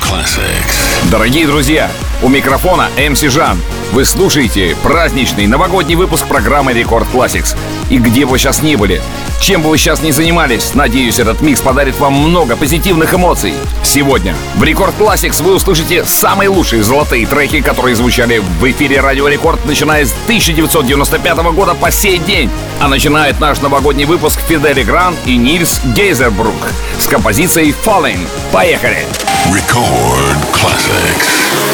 Classix. Дорогие друзья, у микрофона MC Жан. Вы слушаете праздничный новогодний выпуск программы Record Classix. И где бы вы сейчас ни были, чем бы вы сейчас ни занимались, надеюсь, этот микс подарит вам много позитивных эмоций. Сегодня в Record Classix вы услышите самые лучшие золотые треки, которые звучали в эфире Радио Рекорд, начиная с 1995 года по сей день. А начинает наш новогодний выпуск Фидели Гран и Нильс Гейзербрук с композицией Falling. Поехали! Record Hard Classics.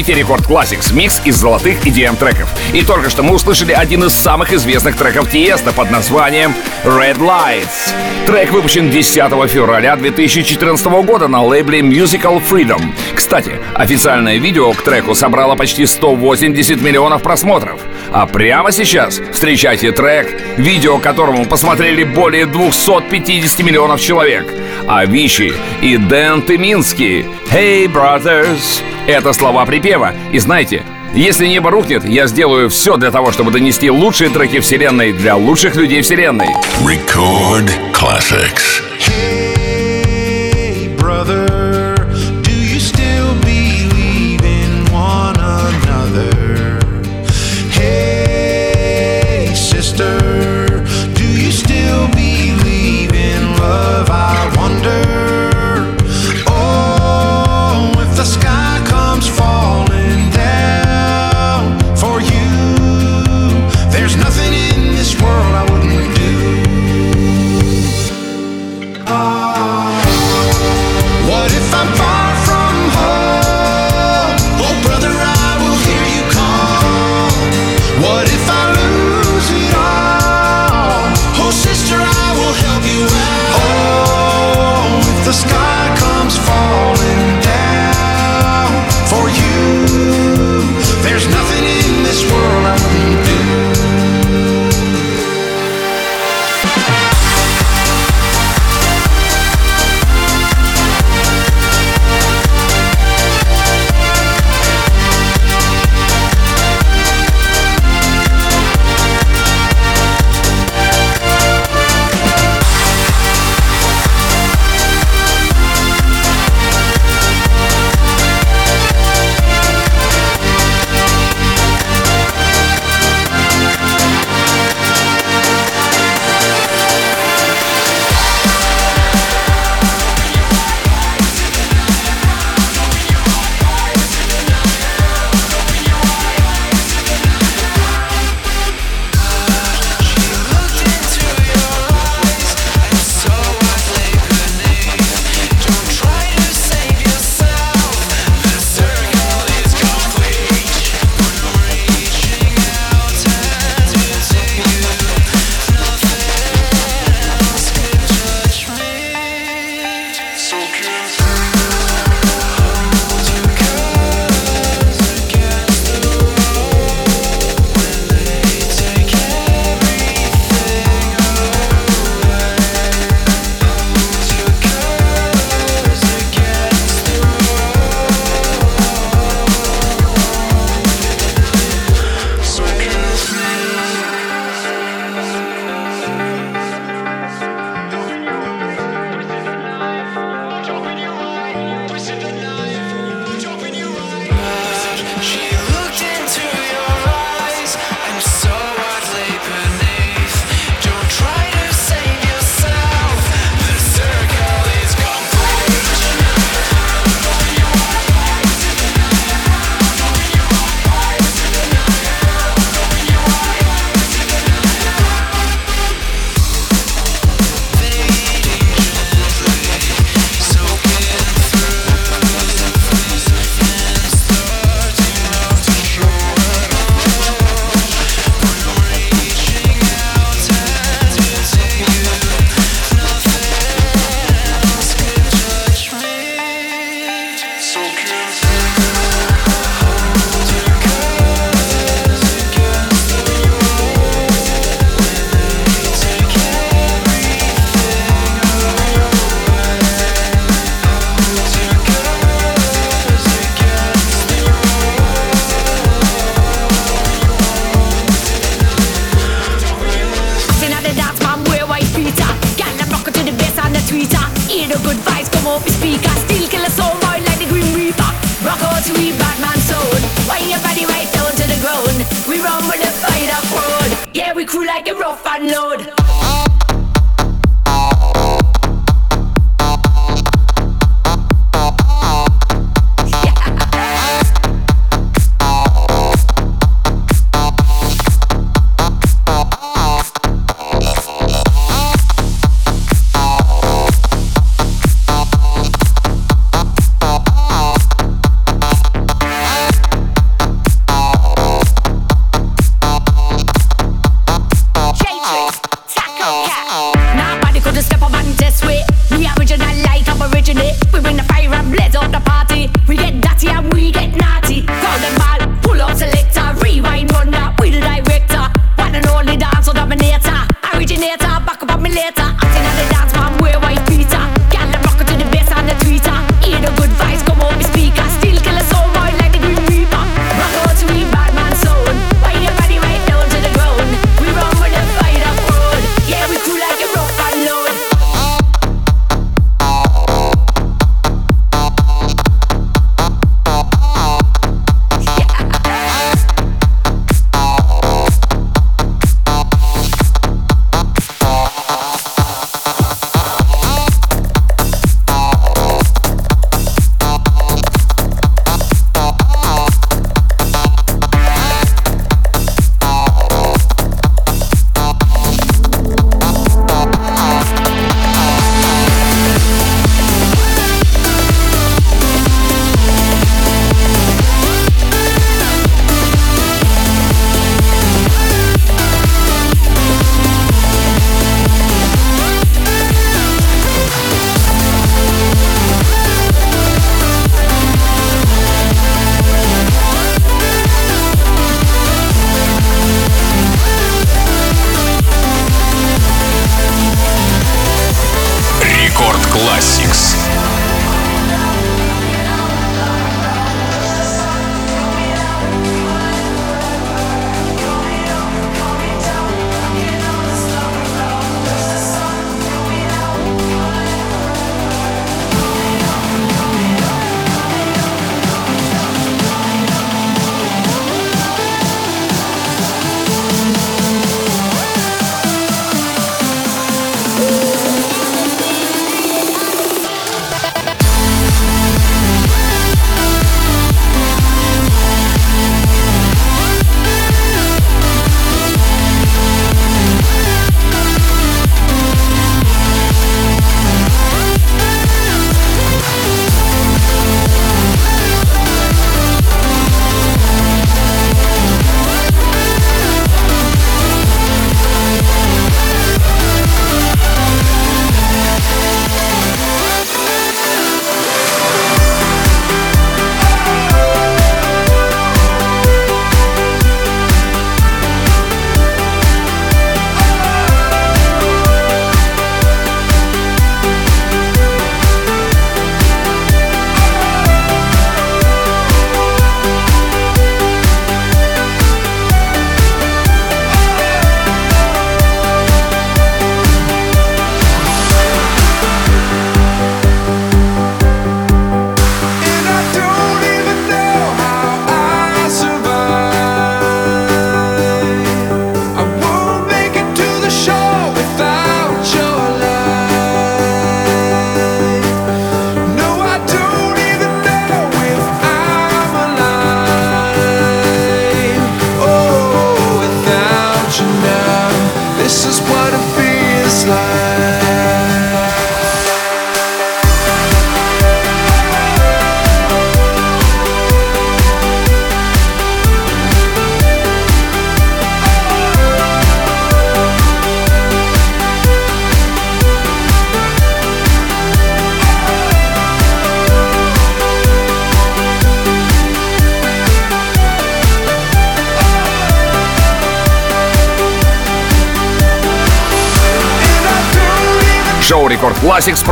Слушаете Рекорд Classics, микс из золотых EDM треков. И только что мы услышали один из самых известных треков Тиеста под названием Red Lights. Трек выпущен 10 февраля 2014 года на лейбле Musical Freedom. Кстати, официальное видео к треку собрало почти 180 миллионов просмотров. А прямо сейчас встречайте трек, видео которому посмотрели более 250 миллионов человек. Авичи и Дэн Тыминский. Hey, brothers! Это слова припева. И знаете, если небо рухнет, я сделаю все для того, чтобы донести лучшие треки вселенной для лучших людей вселенной. Record classics. so.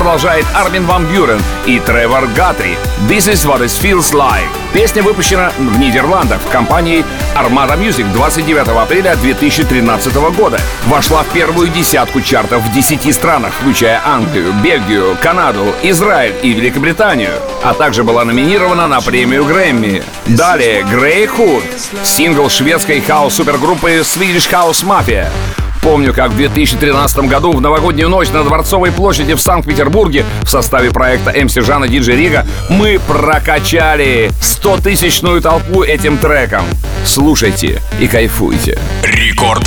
Продолжает Армин Ван Бюрен и Тревор Гатри. This is what it feels like. Песня выпущена в Нидерландах в компании Armada Music 29 апреля 2013 года. Вошла в первую десятку чартов в 10 странах, включая Англию, Бельгию, Канаду, Израиль и Великобританию. А также была номинирована на премию Грэмми. Далее Грей Худ, сингл шведской хаос-супергруппы Swedish House Mafia. Помню, как в 2013 году в новогоднюю ночь на Дворцовой площади в Санкт-Петербурге в составе проекта МС Жана Диджи Рига мы прокачали 100-тысячную толпу этим треком. Слушайте и кайфуйте. Рекорд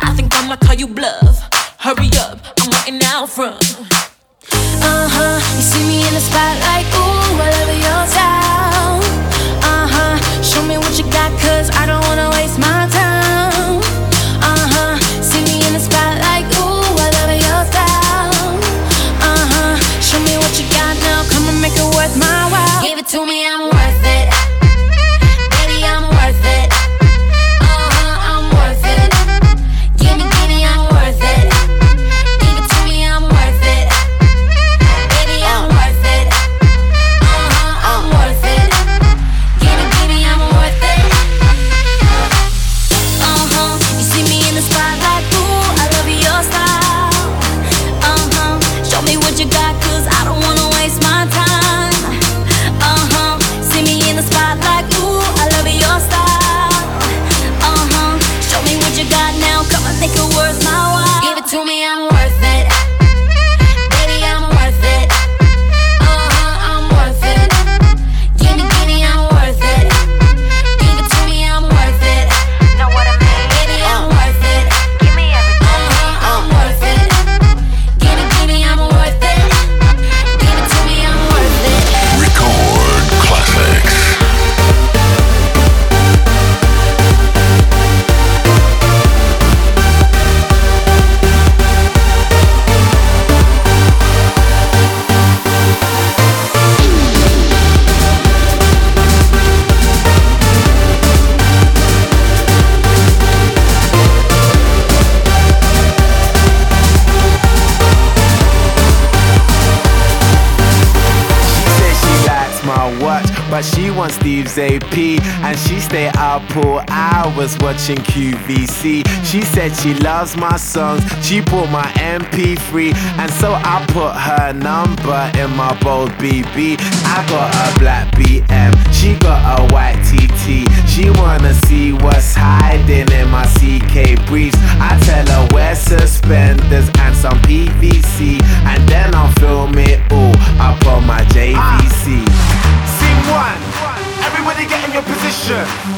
I think I'ma call you bluff. Hurry up, I'm waiting out front. Uh huh, you see me in the spotlight, ooh, I love your style. Uh huh, show me what you got, cause I don't wanna waste my time. was watching QVC. She said she loves my songs, she bought my MP3, and so I put her number in my bold BB. I got a black BM, she got a white TT. She wanna see what's hiding in my CK briefs. I tell her wear suspenders and some PVC, and then I'll film it all up on my JVC. Ah. Scene one, everybody get in your position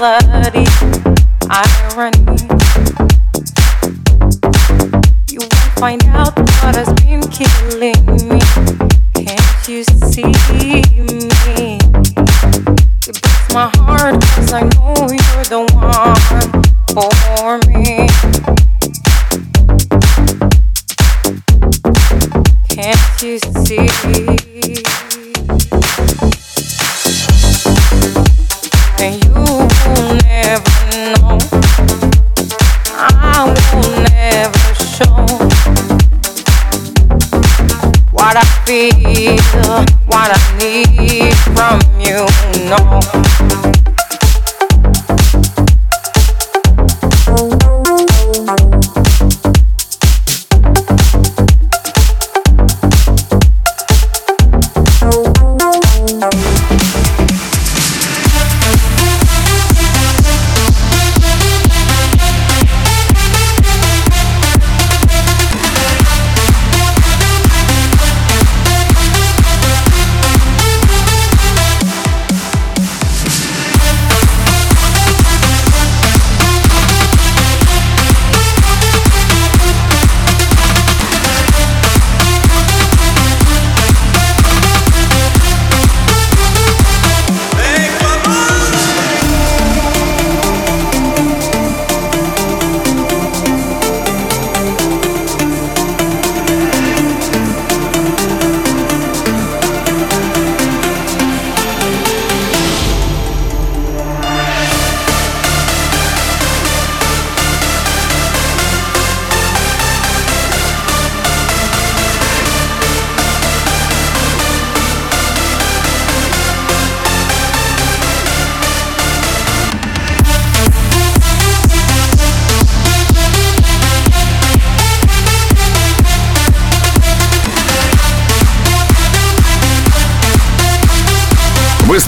melody, irony. You won't find out what has been killing me. Can't you see?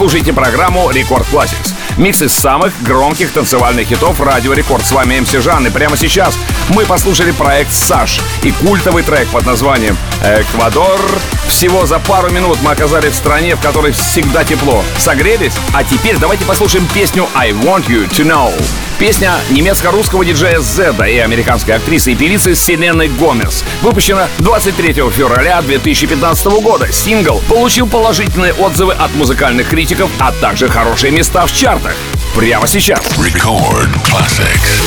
слушаете программу «Record Classix. Микс из самых громких танцевальных хитов «Радио Рекорд». С вами MC Жан, и прямо сейчас мы послушали проект «Sash» и культовый трек под названием «Эквадор всего за пару минут мы оказались в стране, в которой всегда тепло. Согрелись? А теперь давайте послушаем песню «I Want You To Know». Песня немецко-русского диджея Зедда и американской актрисы и певицы Селены Гомес. Выпущена 23 февраля 2015 года. Сингл получил положительные отзывы от музыкальных критиков, а также хорошие места в чартах. Прямо сейчас. Record classics.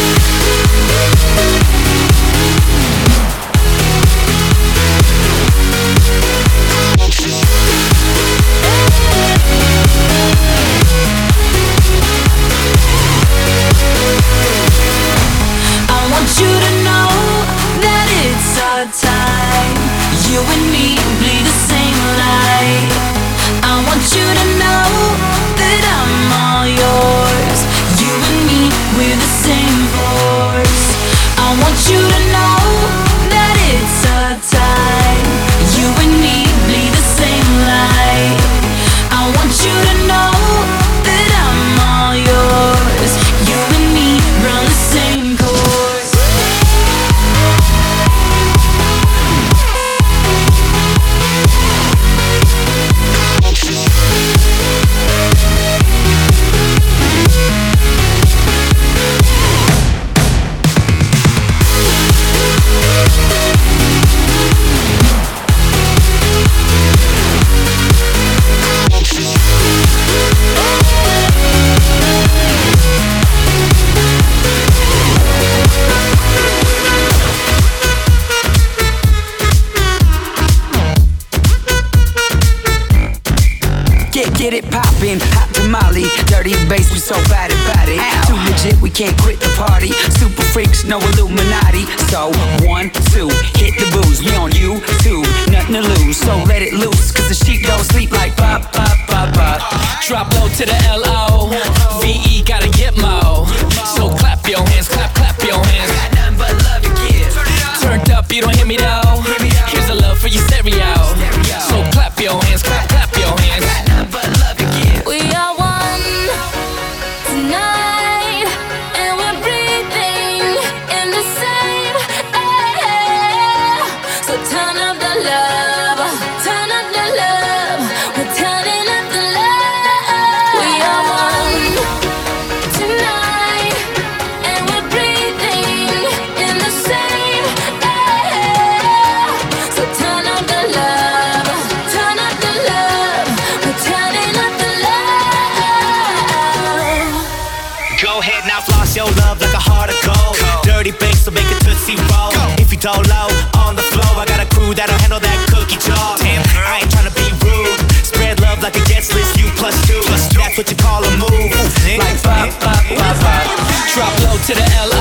That cookie jar. I ain't tryna be rude. Spread love like a guest list. You plus two. two. That's what you call a move. Like pop, pop, pop, pop. Drop low to the L-O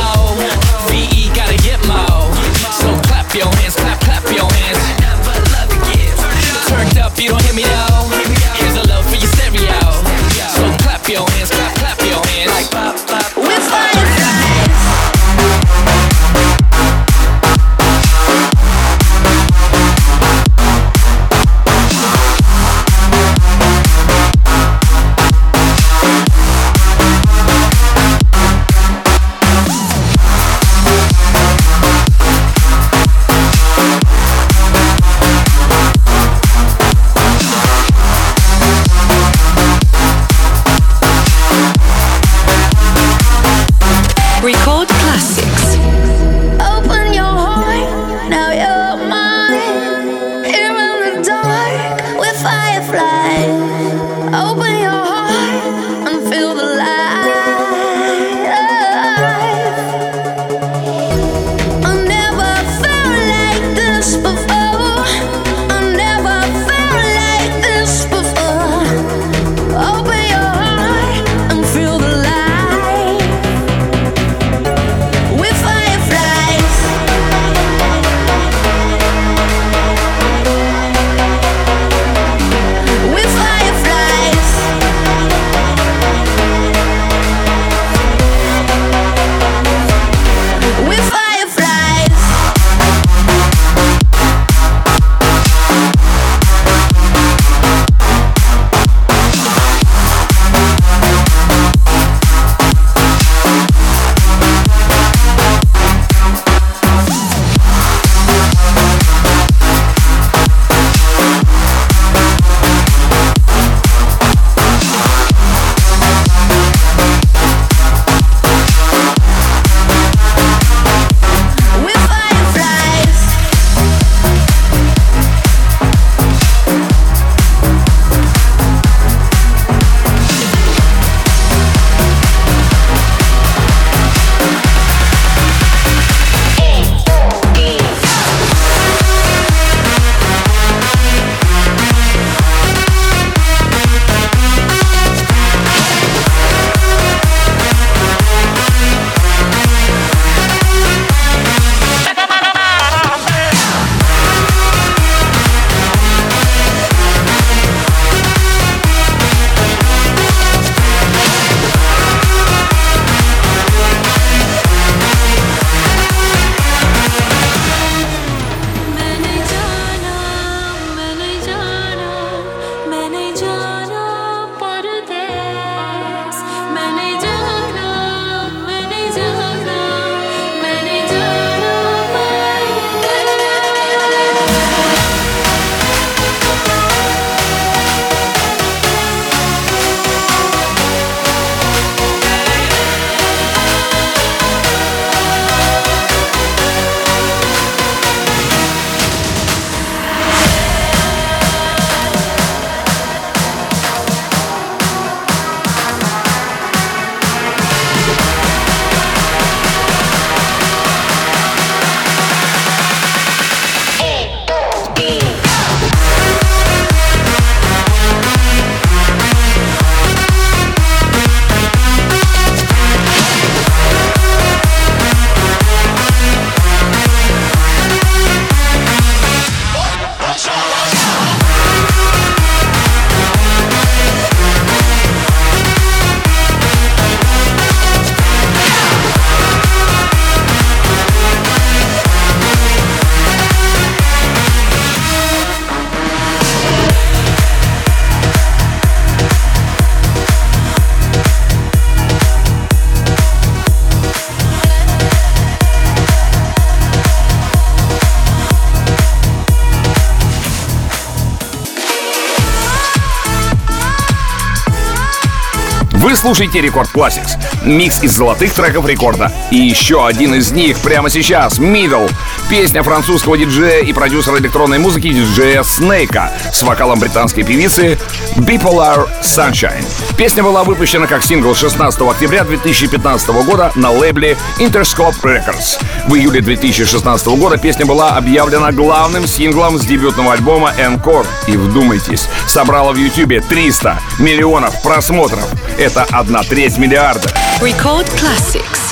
Вы слушаете Рекорд Classics, микс из золотых треков рекорда. И еще один из них прямо сейчас, Middle. Песня французского диджея и продюсера электронной музыки диджея Снейка с вокалом британской певицы Bipolar Sunshine. Песня была выпущена как сингл 16 октября 2015 года на лейбле Interscope Records. В июле 2016 года песня была объявлена главным синглом с дебютного альбома Encore. И вдумайтесь, собрала в YouTube 300 миллионов просмотров. Это одна треть миллиарда. Record Classics.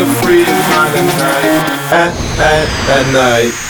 to free his mind at night. At, at, at night.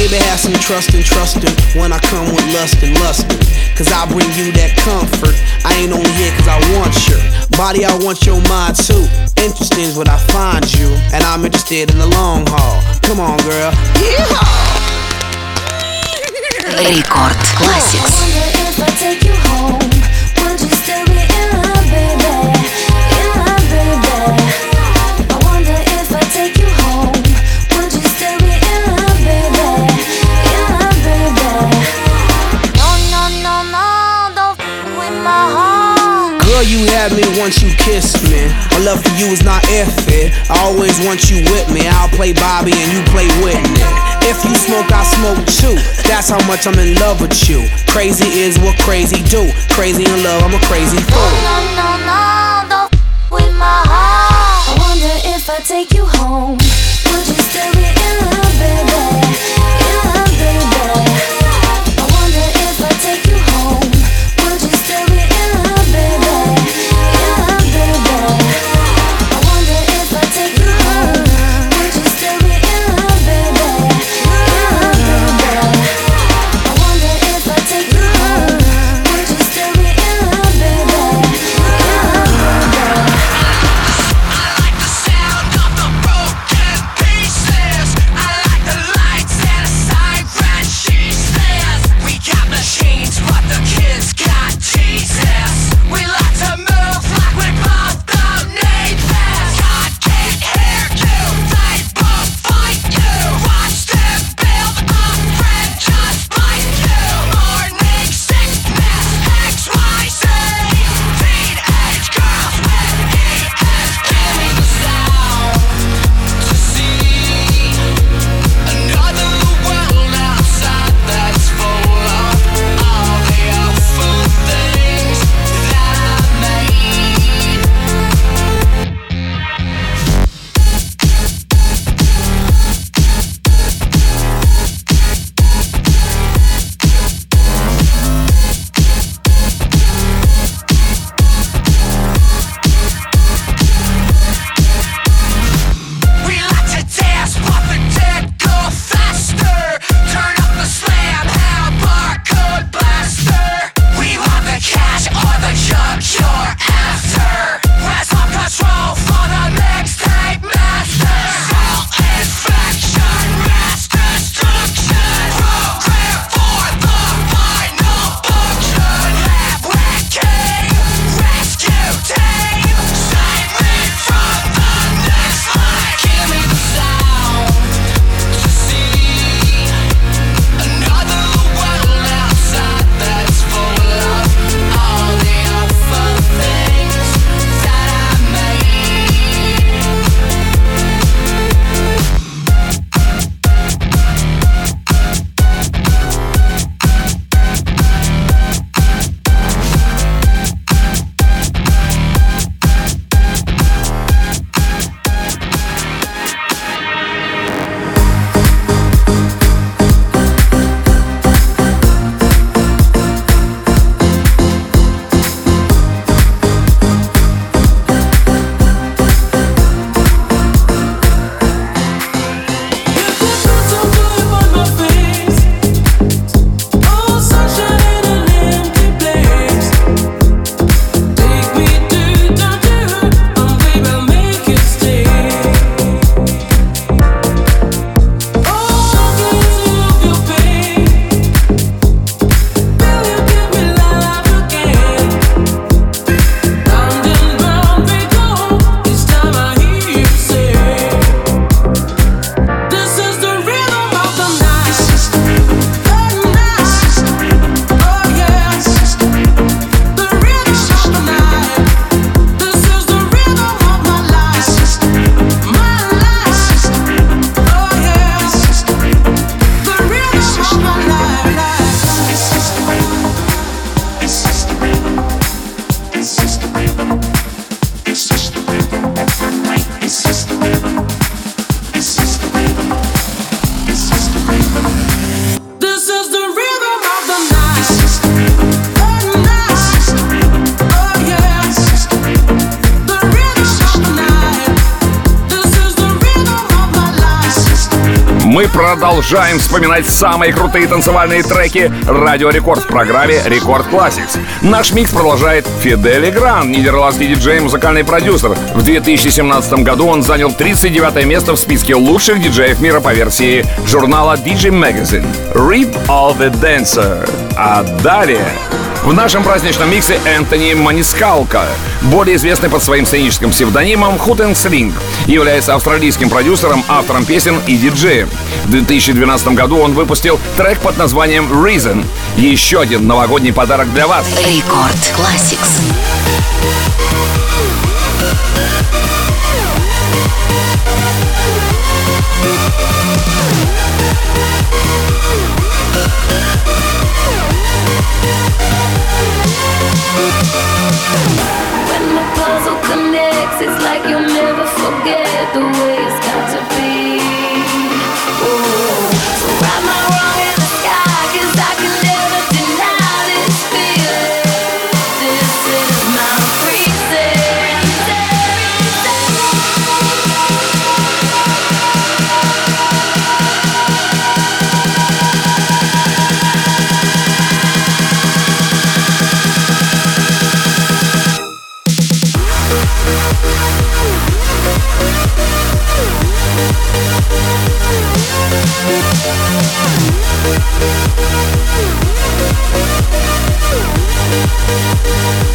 Baby, have some trust and trusting when I come with lust and lusting. Cause I bring you that comfort. I ain't only here cause I want your body, I want your mind too. Interesting is what I find you, and I'm interested in the long haul. Come on, girl. Yeehaw! Рекорд Classics. Girl, you had me once you kissed me. My love for you is not if it. I always want you with me. I'll play Bobby and you play Whitney. If you smoke, I smoke too. That's how much I'm in love with you. Crazy is what crazy do. Crazy in love, I'm a crazy fool. No, no, no, don't with my heart. I wonder if I take you home, would you still be in love, baby? In love, baby. Мы продолжаем вспоминать самые крутые танцевальные треки Радио Рекорд в программе Record Classix. Наш микс продолжает Fedde Le Grand, нидерландский диджей и музыкальный продюсер. В 2017 году он занял 39 место в списке лучших диджеев мира по версии журнала DJ Magazine. Rip All the Dancer. А далее в нашем праздничном миксе Энтони Манискалка, более известный под своим сценическим псевдонимом Hook N Sling, является австралийским продюсером, автором песен и диджеем. В 2012 году он выпустил трек под названием Reason. Еще один новогодний подарок для вас. Рекорд Classics.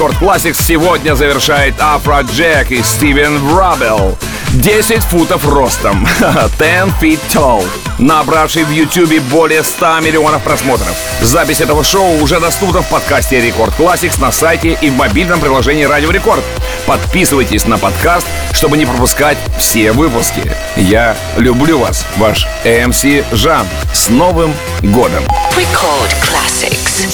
Record Classix сегодня завершает Afrojack и Стивен Врабел. 10 футов ростом, 10 feet tall, набравший в YouTube более 100 миллионов просмотров. Запись этого шоу уже доступна в подкасте Record Classix на сайте и в мобильном приложении Радио Рекорд. Подписывайтесь на подкаст, чтобы не пропускать все выпуски. Я люблю вас, ваш MC Жан. С Новым годом! Record Classics.